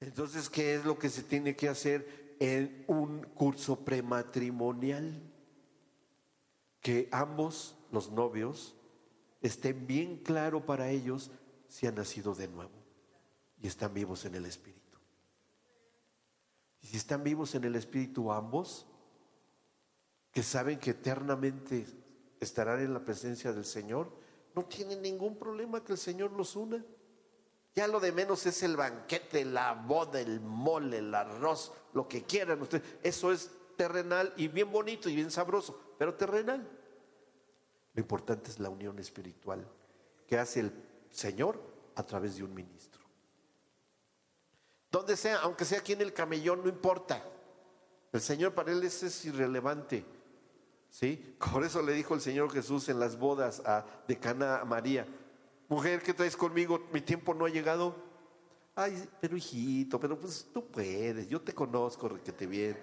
Entonces, ¿qué es lo que se tiene que hacer en un curso prematrimonial? Que ambos, los novios, estén bien claro para ellos si han nacido de nuevo y están vivos en el Espíritu. Y si están vivos en el Espíritu ambos, que saben que eternamente estarán en la presencia del Señor, no tienen ningún problema que el Señor los una. Ya lo de menos es el banquete, la boda, el mole, el arroz, lo que quieran ustedes. Eso es terrenal y bien bonito y bien sabroso, pero terrenal. Lo importante es la unión espiritual que hace el Señor a través de un ministro. Donde sea, aunque sea aquí en el camellón, no importa. El Señor para él es irrelevante. ¿Sí? Por eso le dijo el Señor Jesús en las bodas a, de Cana a María, mujer, ¿qué traes conmigo? Mi tiempo no ha llegado. Ay, pero hijito, pero pues tú puedes, yo te conozco, te bien.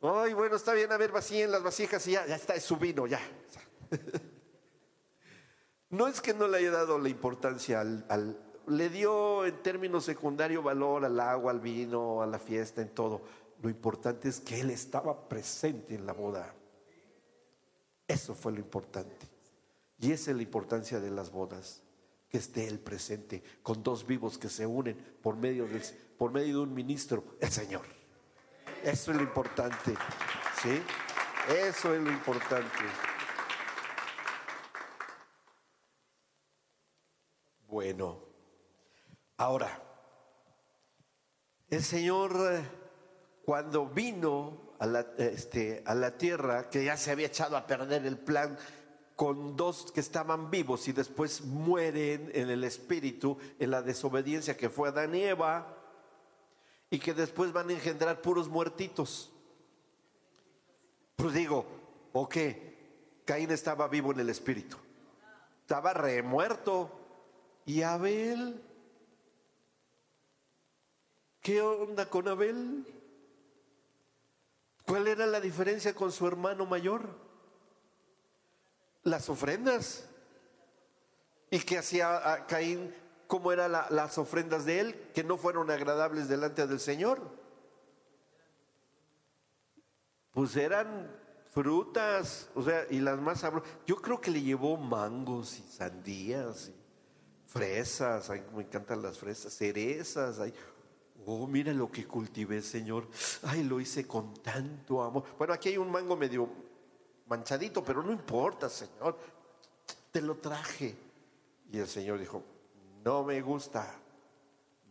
Ay, bueno, está bien, a ver, vacíen las vasijas y ya, ya está, es su vino, ya. No es que no le haya dado la importancia al, le dio en términos secundarios valor al agua, al vino, a la fiesta, en todo. Lo importante es que él estaba presente en la boda. Eso fue lo importante. Y esa es la importancia de las bodas, que esté el presente, con dos vivos que se unen por medio, por medio de un ministro, el Señor. Eso es lo importante. ¿Sí? Eso es lo importante. Bueno, ahora, el Señor eh, cuando vino a la, este, a la tierra, que ya se había echado a perder el plan con dos que estaban vivos y después mueren en el espíritu, en la desobediencia que fue Adán y Eva, y que después van a engendrar puros muertitos. Pues digo, ¿o qué? Caín estaba vivo en el espíritu, estaba remuerto. ¿Y Abel? ¿Qué onda con Abel? ¿Cuál era la diferencia con su hermano mayor? Las ofrendas. ¿Y que hacía Caín? ¿Cómo eran las ofrendas de él? Que no fueron agradables delante del Señor. Pues eran frutas, o sea, y las más sabrosas. Yo creo que le llevó mangos y sandías, y fresas, ay, me encantan las fresas, cerezas, ay, oh, mira lo que cultivé, Señor, ay, lo hice con tanto amor. Bueno, aquí hay un mango medio manchadito, pero no importa, Señor, te lo traje. Y el Señor dijo, no me gusta,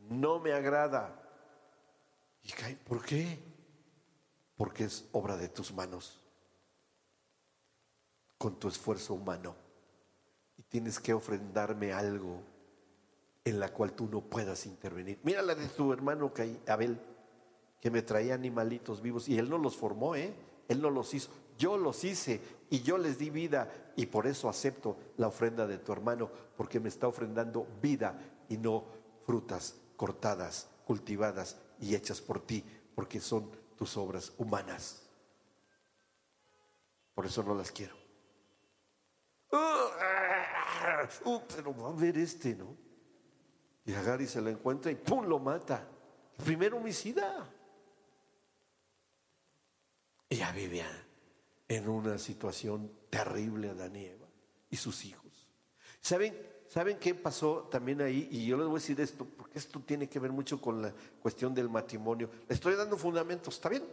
no me agrada. ¿Y por qué? Porque es obra de tus manos, con tu esfuerzo humano. Y tienes que ofrendarme algo en la cual tú no puedas intervenir. Mira la de tu hermano Abel, que me traía animalitos vivos y él no los formó, ¿eh? Él no los hizo. Yo los hice y yo les di vida y por eso acepto la ofrenda de tu hermano, porque me está ofrendando vida y no frutas cortadas, cultivadas y hechas por ti, porque son tus obras humanas. Por eso no las quiero. Uh, pero va a ver este, ¿no? Y Agari se la encuentra y ¡pum! lo mata. Primero homicida. Ella vivía en una situación terrible a Eva y sus hijos. ¿Saben, ¿Saben qué pasó también ahí? Y yo les voy a decir esto, porque esto tiene que ver mucho con la cuestión del matrimonio. Le estoy dando fundamentos, ¿está bien?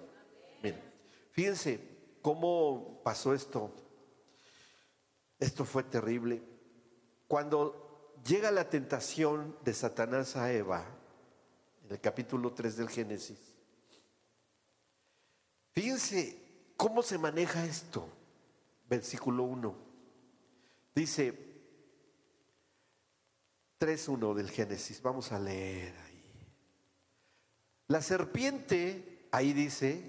Bien. Fíjense cómo pasó esto. Esto fue terrible. Cuando llega la tentación de Satanás a Eva, en el capítulo 3 del Génesis, fíjense ¿Cómo se maneja esto? Versículo 1. Dice 3.1 del Génesis. Vamos a leer ahí. La serpiente, ahí dice,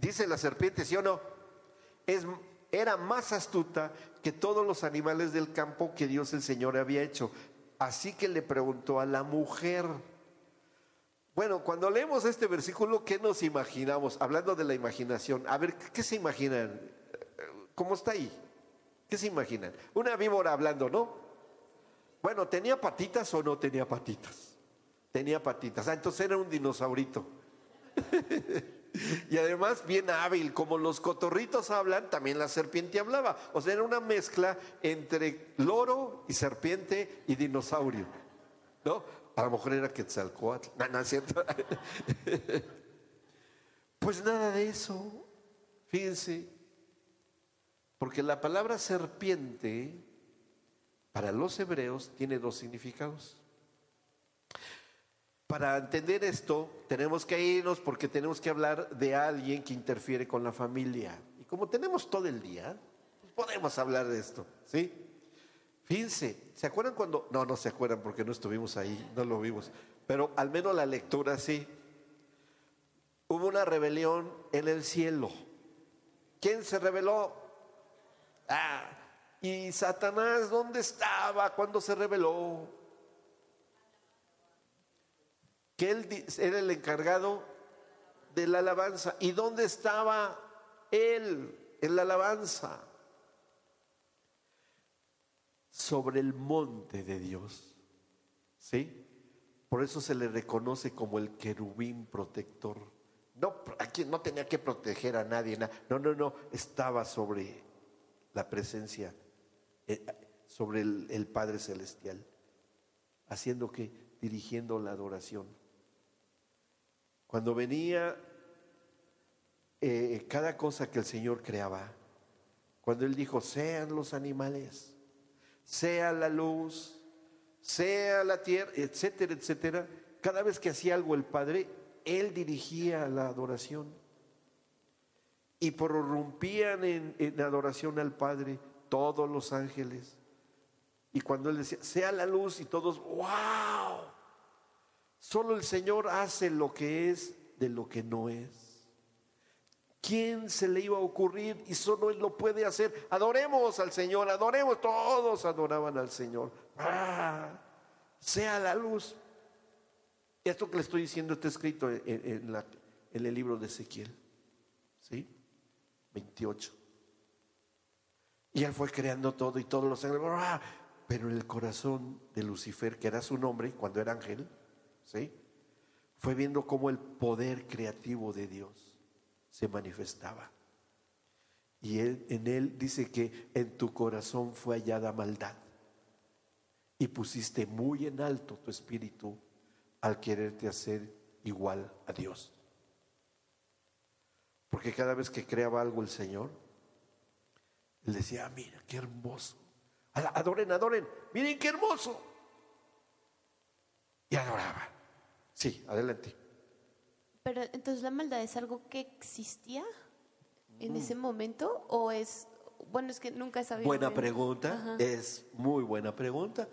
dice la serpiente, ¿sí o no? Es, era más astuta que todos los animales del campo que Dios el Señor había hecho. Así que le preguntó a la mujer, bueno, cuando leemos este versículo, ¿qué nos imaginamos? Hablando de la imaginación, a ver, ¿qué se imaginan? ¿Cómo está ahí? ¿Qué se imaginan? Una víbora hablando, ¿no? Bueno, ¿tenía patitas o no tenía patitas? Tenía patitas. Ah, entonces era un dinosaurito. y además bien hábil, como los cotorritos hablan, también la serpiente hablaba. O sea, era una mezcla entre loro y serpiente y dinosaurio. ¿No? A lo mejor era Quetzalcoatl. No, es cierto. pues nada de eso. Fíjense. Porque la palabra serpiente para los hebreos tiene dos significados. Para entender esto, tenemos que irnos porque tenemos que hablar de alguien que interfiere con la familia. Y como tenemos todo el día, pues podemos hablar de esto, ¿sí? Fíjense, ¿se acuerdan cuando.? No, no se acuerdan porque no estuvimos ahí, no lo vimos. Pero al menos la lectura sí. Hubo una rebelión en el cielo. ¿Quién se rebeló? Ah, y Satanás, ¿dónde estaba cuando se rebeló? Que él era el encargado de la alabanza. ¿Y dónde estaba él en la alabanza? Sobre el monte de Dios. ¿Sí? Por eso se le reconoce como el querubín protector. No, aquí no tenía que proteger a nadie. No, no, no. Estaba sobre la presencia, eh, sobre el Padre Celestial. Haciendo que, dirigiendo la adoración. Cuando venía eh, cada cosa que el Señor creaba, cuando Él dijo, sean los animales, sea la luz, sea la tierra, etcétera, etcétera, cada vez que hacía algo el Padre, Él dirigía la adoración. Y prorrumpían en, adoración al Padre todos los ángeles. Y cuando Él decía, sea la luz, y todos, wow, Solo el Señor hace lo que es de lo que no es. ¿Quién se le iba a ocurrir? Y solo Él lo puede hacer. Adoremos al Señor, adoremos. Todos adoraban al Señor. Ah, sea la luz. Esto que le estoy diciendo está escrito en, el libro de Ezequiel. ¿Sí? 28. Y Él fue creando todo y todos los ángeles. Ah, pero el corazón de Lucifer, que era su nombre cuando era ángel, ¿sí? Fue viendo cómo el poder creativo de Dios se manifestaba. Y él, en él dice que en tu corazón fue hallada maldad. Y pusiste muy en alto tu espíritu al quererte hacer igual a Dios. Porque cada vez que creaba algo el Señor, él decía, ah, mira, qué hermoso. Adoren, adoren, miren qué hermoso. Y adoraba. Sí, adelante. Pero entonces la maldad es algo que existía en mm. ese momento o es, bueno, es que nunca he sabido. Buena pregunta, es muy buena pregunta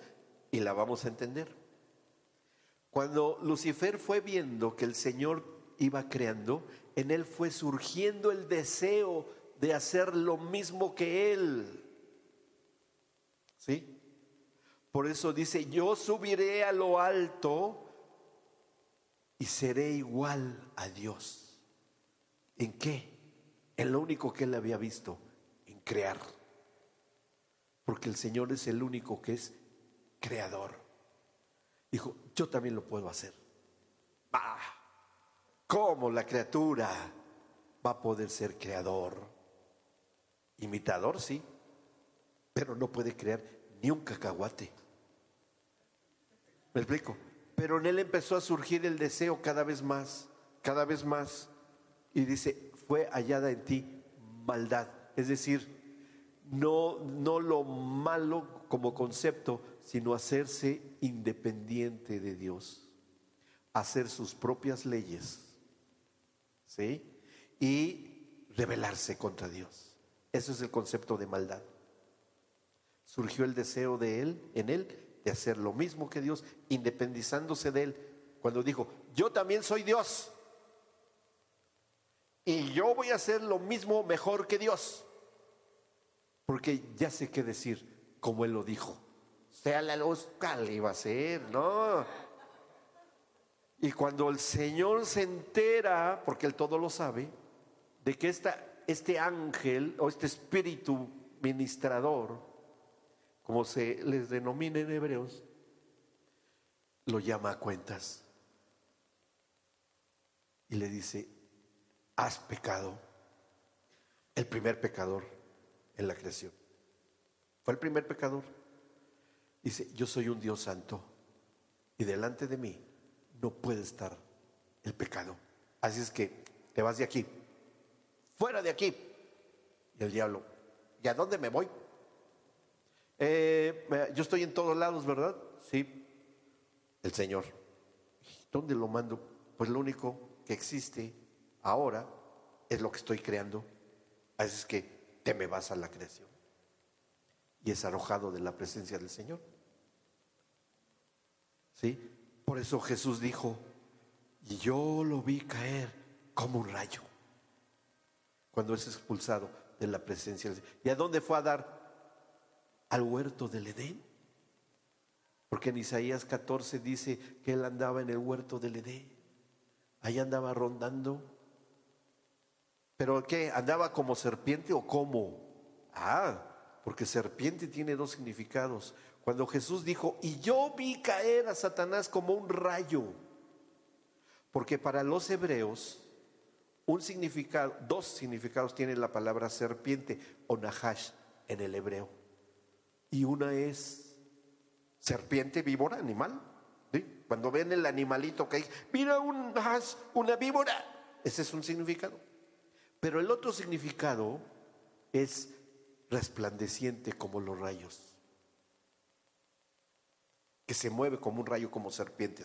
y la vamos a entender. Cuando Lucifer fue viendo que el Señor iba creando, en él fue surgiendo el deseo de hacer lo mismo que él. ¿Sí? Por eso dice, yo subiré a lo alto y seré igual a Dios. ¿En qué? En lo único que él había visto, en crear. Porque el Señor es el único que es creador. Dijo, yo también lo puedo hacer. Ah, ¿Cómo la criatura va a poder ser creador? Imitador, sí, pero no puede crear ni un cacahuate. ¿Me explico? Pero en él empezó a surgir el deseo cada vez más, cada vez más. Y dice, fue hallada en ti maldad. Es decir, no, no lo malo como concepto, sino hacerse independiente de Dios, hacer sus propias leyes, ¿sí? Y rebelarse contra Dios. Eso es el concepto de maldad. Surgió el deseo de él, en él, de hacer lo mismo que Dios, independizándose de Él, cuando dijo, yo también soy Dios. Y yo voy a hacer lo mismo mejor que Dios. Porque ya sé qué decir, como Él lo dijo. Sea la luz, ¿cuál iba a ser? No. Y cuando el Señor se entera, porque Él todo lo sabe, de que esta, este ángel o este espíritu ministrador como se les denomina en hebreos, lo llama a cuentas y le dice, has pecado. El primer pecador en la creación. Fue el primer pecador. Dice, yo soy un Dios santo y delante de mí no puede estar el pecado. Así es que te vas de aquí, fuera de aquí. Y el diablo, ¿y a dónde me voy? Eh, yo estoy en todos lados, ¿verdad? Sí. El Señor. ¿Dónde lo mando? Pues lo único que existe ahora es lo que estoy creando. Así es que te me vas a la creación. Y es arrojado de la presencia del Señor. ¿Sí? Por eso Jesús dijo, yo lo vi caer como un rayo cuando es expulsado de la presencia del Señor. ¿Y a dónde fue a dar? Al huerto del Edén. Porque en Isaías 14 dice que él andaba en el huerto del Edén. Ahí andaba rondando. ¿Pero qué? ¿Andaba como serpiente o como? Ah, porque serpiente tiene dos significados. Cuando Jesús dijo, y yo vi caer a Satanás como un rayo. Porque para los hebreos, un significado, dos significados tiene la palabra serpiente o nahash en el hebreo. Y una es serpiente, víbora, animal. Cuando ven el animalito que hay, mira un una víbora. Ese es un significado. Pero el otro significado es resplandeciente como los rayos. Que se mueve como un rayo, como serpiente.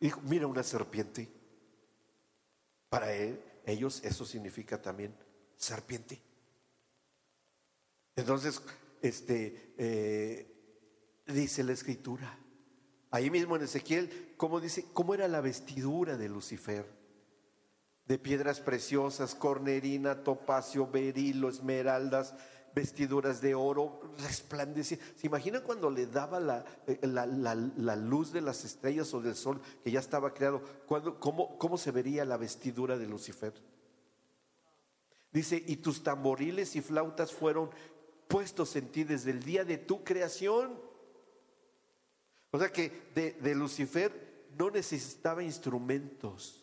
Y mira una serpiente. Para ellos eso significa también serpiente. Entonces, este, eh, dice la escritura. Ahí mismo en Ezequiel, ¿cómo dice? ¿Cómo era la vestidura de Lucifer? De piedras preciosas, cornerina, topacio, berilo, esmeraldas, vestiduras de oro, resplandecía. ¿Se imagina cuando le daba eh, la, la, luz de las estrellas o del sol que ya estaba creado? Cuando, cómo, ¿Cómo se vería la vestidura de Lucifer? Dice, y tus tamboriles y flautas fueron puestos en ti desde el día de tu creación. O sea que de, de Lucifer no necesitaba instrumentos,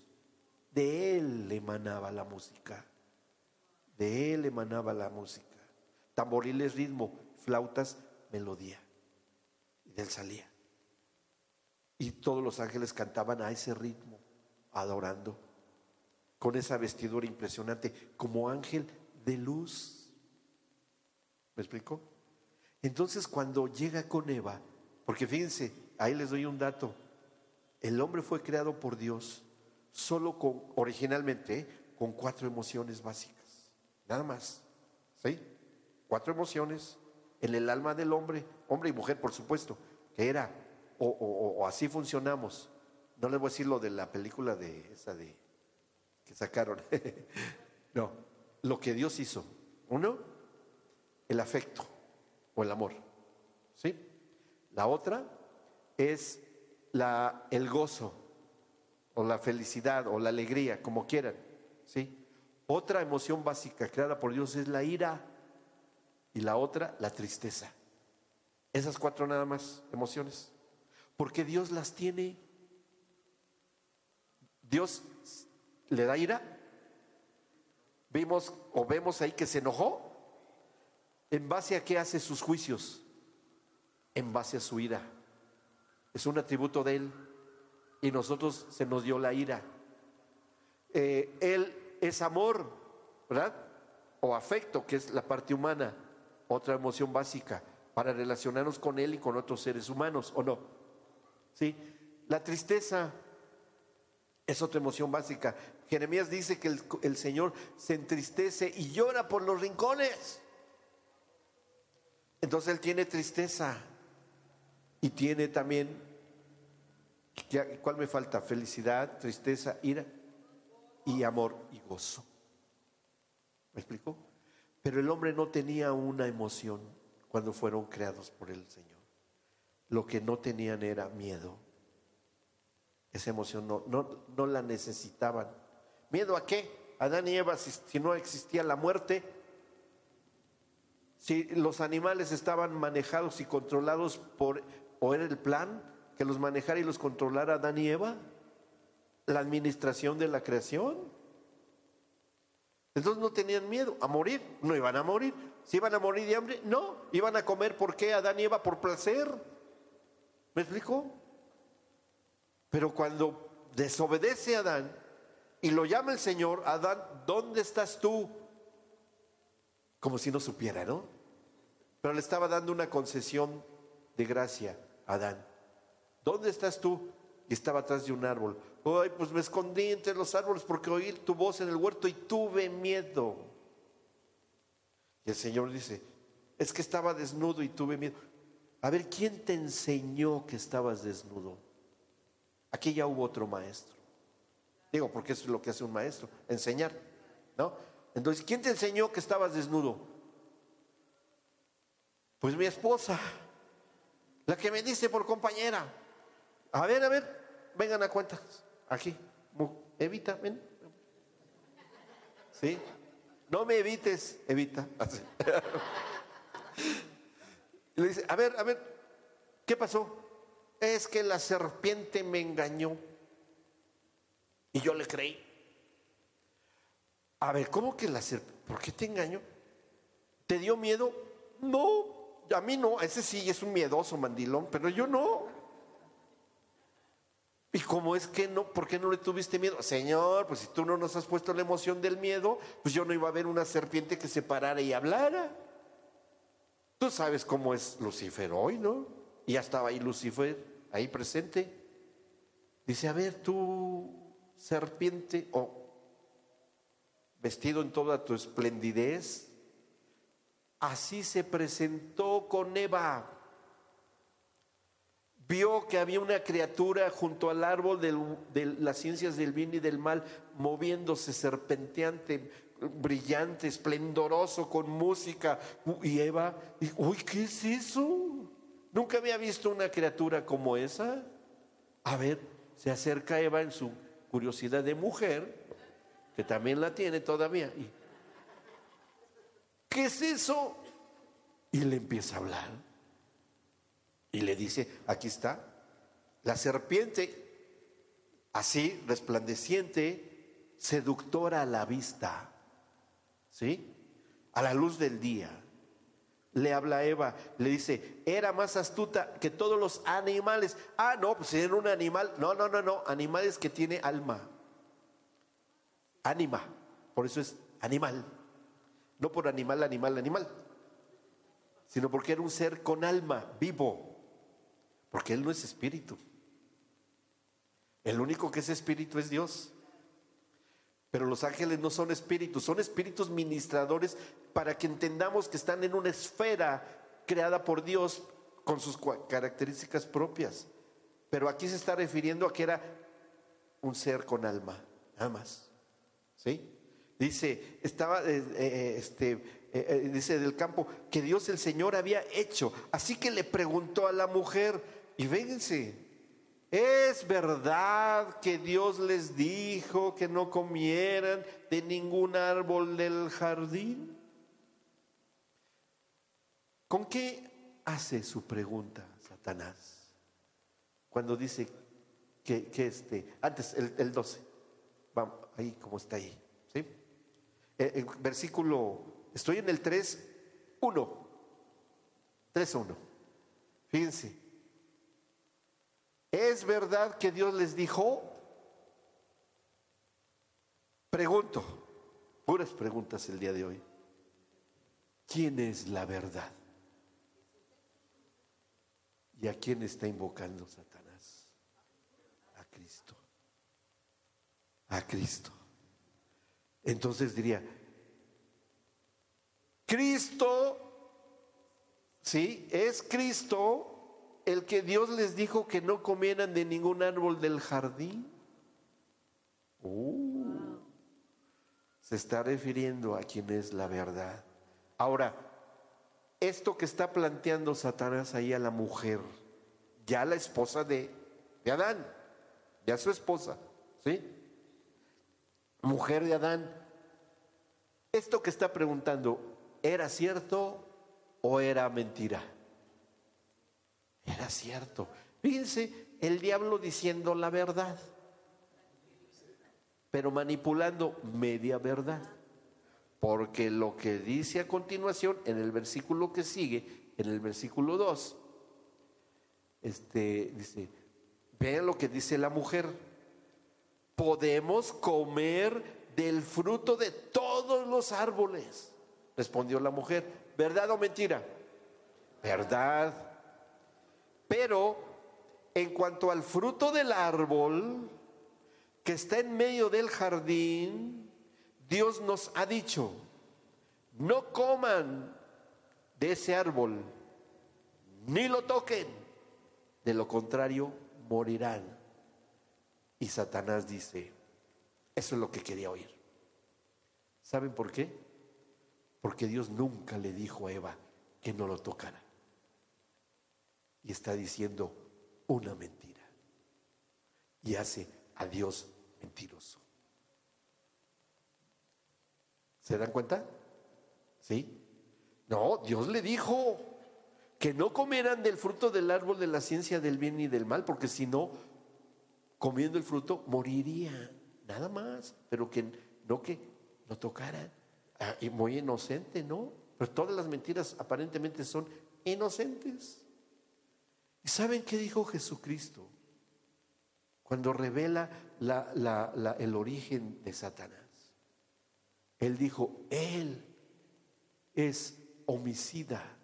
de él emanaba la música, de él emanaba la música tamboriles ritmo, flautas melodía. Y de él salía. Y todos los ángeles cantaban a ese ritmo, adorando, con esa vestidura impresionante, como ángel de luz. ¿Me explico? Entonces cuando llega con Eva, porque fíjense, ahí les doy un dato, el hombre fue creado por Dios solo con, originalmente, con cuatro emociones básicas, nada más. ¿Sí? cuatro emociones en el alma del hombre, hombre y mujer, por supuesto, que era, o, así funcionamos. No les voy a decir lo de la película de esa de que sacaron. no, lo que Dios hizo. Uno, el afecto o el amor. ¿Sí? La otra es la, el gozo o la felicidad o la alegría, como quieran. ¿Sí? Otra emoción básica creada por Dios es la ira y la otra, la tristeza. Esas cuatro nada más emociones. Porque Dios las tiene. Dios le da ira. Vimos o vemos ahí que se enojó. ¿En base a qué hace sus juicios? En base a su ira. Es un atributo de Él. Y nosotros se nos dio la ira. Eh, él es amor, ¿verdad? O afecto, que es la parte humana otra emoción básica para relacionarnos con Él y con otros seres humanos, ¿o no? ¿Sí? La tristeza es otra emoción básica. Jeremías dice que el, el Señor se entristece y llora por los rincones. Entonces Él tiene tristeza y tiene también, ¿cuál me falta? Felicidad, tristeza, ira y amor y gozo. ¿Me explico? Pero el hombre no tenía una emoción cuando fueron creados por el Señor. Lo que no tenían era miedo. Esa emoción no, no, la necesitaban. ¿Miedo a qué? Adán y Eva, si, no existía la muerte, si los animales estaban manejados y controlados por, o era el plan que los manejara y los controlara Adán y Eva, la administración de la creación. Entonces no tenían miedo a morir, no iban a morir. Si iban a morir de hambre, no, iban a comer por qué Adán y Eva por placer. ¿Me explico? Pero cuando desobedece a Adán y lo llama el Señor, Adán, ¿dónde estás tú? Como si no supiera, ¿no? Pero le estaba dando una concesión de gracia a Adán. ¿Dónde estás tú? Y estaba atrás de un árbol. Ay, pues me escondí entre los árboles porque oí tu voz en el huerto y tuve miedo. Y el Señor dice, es que estaba desnudo y tuve miedo. A ver, ¿quién te enseñó que estabas desnudo? Aquí ya hubo otro maestro. Digo, porque eso es lo que hace un maestro, enseñar, ¿no? Entonces, ¿quién te enseñó que estabas desnudo? Pues mi esposa, la que me dice por compañera. A ver, a ver, vengan a cuentas. Aquí, evita, ven. ¿Sí? No me evites, evita. Le dice, a ver, a ver, ¿qué pasó? Es que la serpiente me engañó. Y yo le creí. A ver, ¿cómo que la serpiente? ¿Por qué te engañó? ¿Te dio miedo? No, a mí no. Ese sí es un miedoso mandilón, pero yo no. ¿Y cómo es que no? ¿Por qué no le tuviste miedo? Señor, pues si tú no nos has puesto la emoción del miedo, pues yo no iba a ver una serpiente que se parara y hablara. Tú sabes cómo es Lucifer hoy, ¿no? Y ya estaba ahí Lucifer, ahí presente. Dice, a ver, tú, serpiente, o vestido en toda tu esplendidez, así se presentó con Eva. Vio que había una criatura junto al árbol de las ciencias del bien y del mal, moviéndose serpenteante, brillante, esplendoroso, con música. Y Eva dijo, uy, ¿qué es eso? Nunca había visto una criatura como esa. A ver, se acerca Eva en su curiosidad de mujer, que también la tiene todavía. ¿Qué es eso? Y le empieza a hablar. Y le dice, aquí está, la serpiente, así, resplandeciente, seductora a la vista ¿sí? A la luz del día. Le habla a Eva, le dice, era más astuta que todos los animales. Ah, no, pues era un animal. No, no, no, no, animales que tiene alma. Anima, por eso es animal. No por animal, animal, animal, sino porque era un ser con alma, vivo. Porque Él no es espíritu. El único que es espíritu es Dios. Pero los ángeles no son espíritus, son espíritus ministradores para que entendamos que están en una esfera creada por Dios con sus características propias. Pero aquí se está refiriendo a que era un ser con alma, nada más. ¿Sí? Dice, estaba, eh, eh, este, eh, dice del campo, que Dios el Señor había hecho. Así que le preguntó a la mujer, y vénganse, ¿Es verdad que Dios les dijo que no comieran de ningún árbol del jardín? ¿Con qué hace su pregunta Satanás? Cuando dice que, este, antes el, 12, vamos, ahí como está ahí, ¿sí? Eh, versículo, estoy en el 3, 1, 3, 1. Fíjense, ¿Es verdad que Dios les dijo? Pregunto, puras preguntas el día de hoy. ¿Quién es la verdad? ¿Y a quién está invocando Satanás? A Cristo. A Cristo. Entonces diría, Cristo, sí, es Cristo el que Dios les dijo que no comieran de ningún árbol del jardín? Uh, se está refiriendo a quien es la verdad. Ahora, esto que está planteando Satanás ahí a la mujer, ya la esposa de, de Adán, ya su esposa, ¿sí? Mujer de Adán, esto que está preguntando, ¿era cierto o era mentira? Era cierto. Fíjense, el diablo diciendo la verdad. pero manipulando media verdad. Porque lo que dice a continuación, en el versículo que sigue, en el versículo 2, este, dice, vean lo que dice la mujer, podemos comer del fruto de todos los árboles, respondió la mujer, ¿verdad o mentira? Verdad. Pero en cuanto al fruto del árbol que está en medio del jardín, Dios nos ha dicho, no coman de ese árbol, ni lo toquen, de lo contrario morirán. Y Satanás dice, eso es lo que quería oír. ¿Saben por qué? Porque Dios nunca le dijo a Eva que no lo tocara. Y está diciendo una mentira. Y hace a Dios mentiroso. ¿Se dan cuenta? ¿Sí? No, Dios le dijo que no comieran del fruto del árbol de la ciencia del bien y del mal, porque si no, comiendo el fruto, moriría. Nada más, pero que no que lo tocaran. Ah, y muy inocente, ¿no? Pero todas las mentiras aparentemente son inocentes. ¿Y saben qué dijo Jesucristo? Cuando revela el origen de Satanás. Él dijo, Él es homicida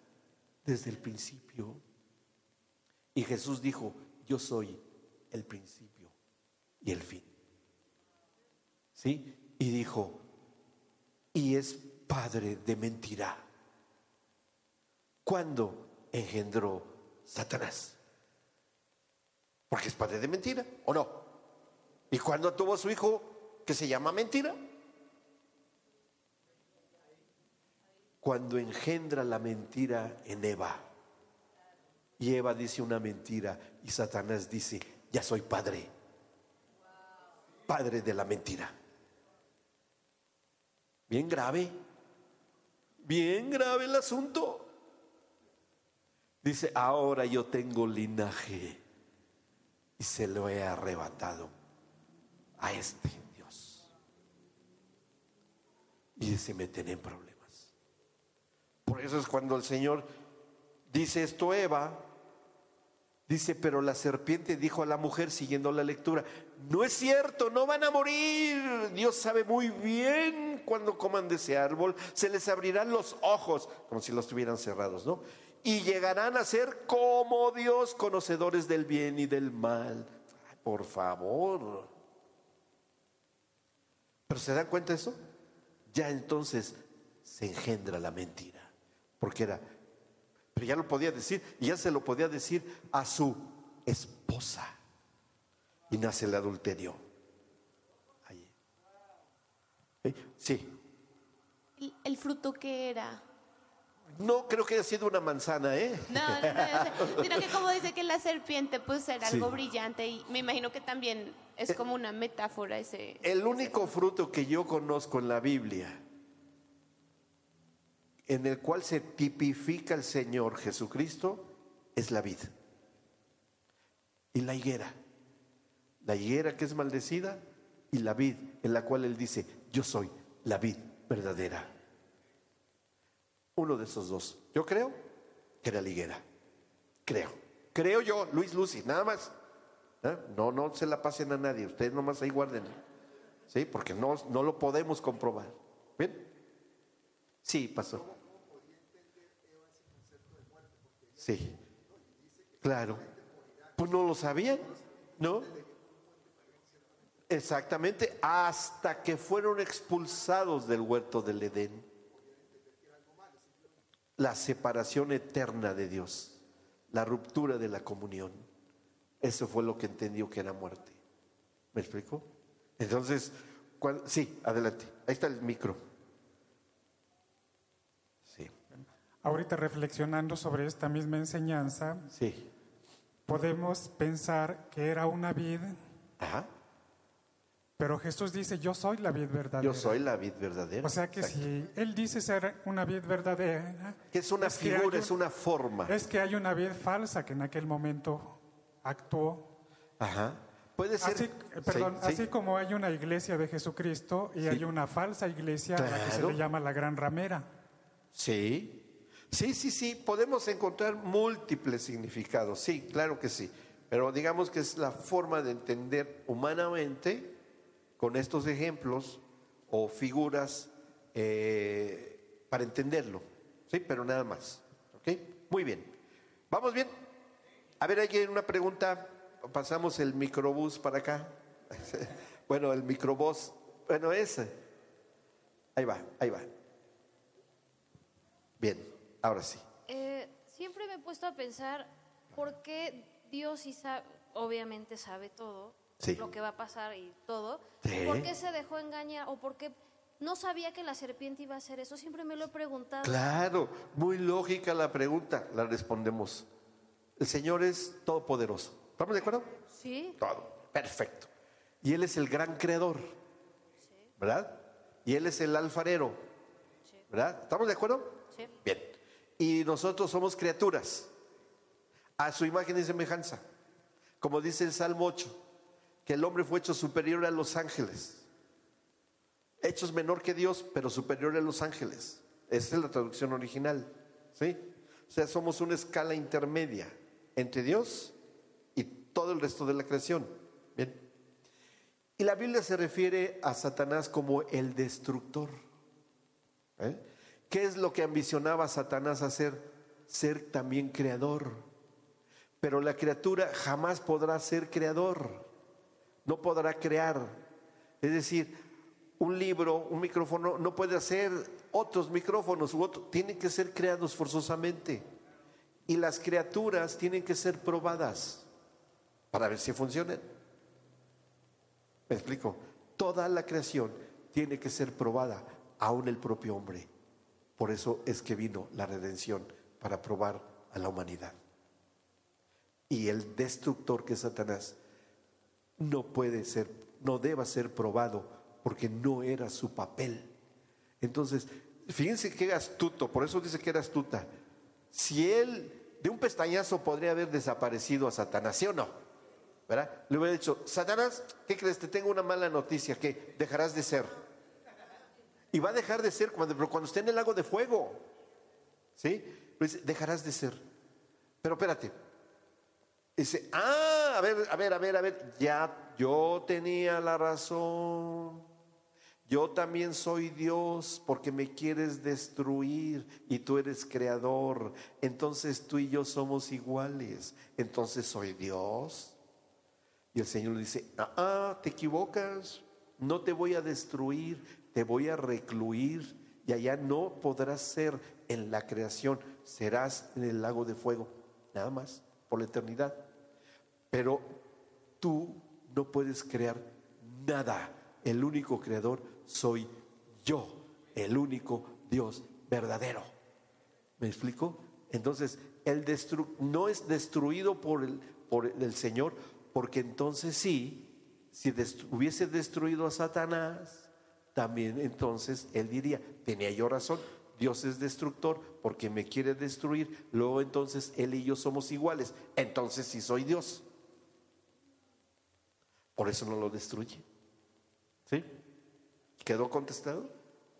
desde el principio. Y Jesús dijo, yo soy el principio y el fin. ¿Sí? Y dijo, y es padre de mentira. ¿Cuándo engendró Satanás? Porque es padre de mentira, ¿o no? ¿Y cuándo tuvo su hijo que se llama mentira? Cuando engendra la mentira en Eva. Y Eva dice una mentira y Satanás dice, ya soy padre. Padre de la mentira. Bien grave. Bien grave el asunto. Dice, ahora yo tengo linaje y se lo he arrebatado a este Dios. Y se meten en problemas. Por eso es cuando el Señor dice esto Eva, dice, pero la serpiente dijo a la mujer siguiendo la lectura, no es cierto, no van a morir. Dios sabe muy bien cuando coman de ese árbol, se les abrirán los ojos, como si los tuvieran cerrados, ¿no? y llegarán a ser como Dios, conocedores del bien y del mal. por favor. ¿Pero se dan cuenta de eso? Ya entonces se engendra la mentira. Porque era, pero ya lo podía decir, y ya se lo podía decir a su esposa. Y nace el adulterio. ¿Eh? Sí. ¿El, ¿El fruto que era? No creo que haya sido una manzana, ¿eh? No, no, no, sino que como dice que la serpiente pues era algo brillante y me imagino que también es como una metáfora ese. El único fruto que yo conozco en la Biblia en el cual se tipifica el Señor Jesucristo es la vid y la higuera. La higuera que es maldecida y la vid en la cual Él dice, yo soy la vid verdadera. Uno de esos dos. Yo creo que era liguera. Creo. Creo yo, Luis Lucy, nada más. ¿Eh? No, no se la pasen a nadie. Ustedes nomás ahí guarden. ¿Sí? Porque no, no lo podemos comprobar. ¿Bien? Sí, pasó. Sí. Claro. Pues no lo sabían, ¿no? Exactamente, hasta que fueron expulsados del huerto del Edén la separación eterna de Dios, la ruptura de la comunión. Eso fue lo que entendió que era muerte. ¿Me explico? Entonces, sí, adelante. Ahí está el micro. Sí. Ahorita reflexionando sobre esta misma enseñanza, sí. podemos pensar que era una vida Ajá. Pero Jesús dice, yo soy la vid verdadera. Yo soy la vid verdadera. O sea que si Él dice ser una vid verdadera... Que es una figura, es una forma. Es que hay una vid falsa que en aquel momento actuó. Ajá. Puede ser. Así, eh, perdón, Sí, sí. así como hay una iglesia de Jesucristo y hay una falsa iglesia a la que se le llama la gran ramera. Sí, sí, sí, sí, podemos encontrar múltiples significados, sí, claro que sí, pero digamos que es la forma de entender humanamente con estos ejemplos o figuras eh, para entenderlo, sí, pero nada más, ¿ok? Muy bien, ¿vamos bien? A ver, ¿hay una pregunta? Pasamos el microbús para acá. bueno, el microbús, bueno, ese. Ahí va, ahí va. Bien, ahora sí. Eh, siempre me he puesto a pensar por qué Dios sí sabe, obviamente sabe todo, Sí. lo que va a pasar y todo. Sí. ¿Por qué se dejó engañar o por qué no sabía que la serpiente iba a hacer eso? Siempre me lo he preguntado. Claro, muy lógica la pregunta, la respondemos. El Señor es todopoderoso. ¿Estamos de acuerdo? Sí, Todo, perfecto. Y Él es el gran creador, ¿verdad? Y Él es el alfarero, ¿verdad? ¿Estamos de acuerdo? sí. Bien. Y nosotros somos criaturas, a su imagen y semejanza. Como dice el Salmo 8, que el hombre fue hecho superior a los ángeles. Hechos menor que Dios, pero superior a los ángeles. Esa es la traducción original. ¿Sí? O sea, somos una escala intermedia entre Dios y todo el resto de la creación. Bien. Y la Biblia se refiere a Satanás como el destructor. ¿Eh? ¿Qué es lo que ambicionaba Satanás hacer? Ser también creador. Pero la criatura jamás podrá ser creador. No podrá crear. Es decir, un libro, un micrófono, no puede hacer otros micrófonos u. Tienen que ser creados forzosamente. Y las criaturas tienen que ser probadas para ver si funcionan. ¿Me explico? Toda la creación tiene que ser probada, aún el propio hombre. Por eso es que vino la redención, para probar a la humanidad. Y el destructor que es Satanás no puede ser, no deba ser probado, porque no era su papel. Entonces, fíjense qué astuto, por eso dice que era astuta. Si él de un pestañazo podría haber desaparecido a Satanás, ¿sí o no? ¿Verdad? Le hubiera dicho, Satanás, ¿qué crees? Te tengo una mala noticia, que dejarás de ser. Y va a dejar de ser cuando, cuando esté en el lago de fuego. ¿Sí? Dice, dejarás de ser. Pero espérate. Dice, ah, a ver, a ver, a ver, a ver, ya yo tenía la razón. Yo también soy Dios porque me quieres destruir y tú eres creador. Entonces tú y yo somos iguales. Entonces soy Dios. Y el Señor le dice, ah, ah, te equivocas. No te voy a destruir, te voy a recluir y allá no podrás ser en la creación. Serás en el lago de fuego, nada más, por la eternidad. Pero tú no puedes crear nada. El único creador soy yo, el único Dios verdadero. ¿Me explico? Entonces, el no es destruido por el, por el Señor, porque entonces sí, si hubiese destruido a Satanás, también entonces él diría, tenía yo razón, Dios es destructor porque me quiere destruir, luego entonces él y yo somos iguales, entonces sí soy Dios. Por eso no lo destruye. ¿Sí? ¿Quedó contestado?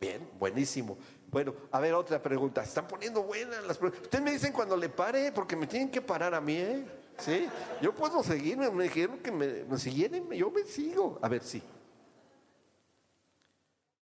Bien, buenísimo. Bueno, a ver, otra pregunta. Están poniendo buenas las preguntas. Ustedes me dicen cuando le pare, porque me tienen que parar a mí, ¿eh? ¿Sí? Yo puedo seguirme, me dijeron que me, me siguieran, yo me sigo. A ver, sí.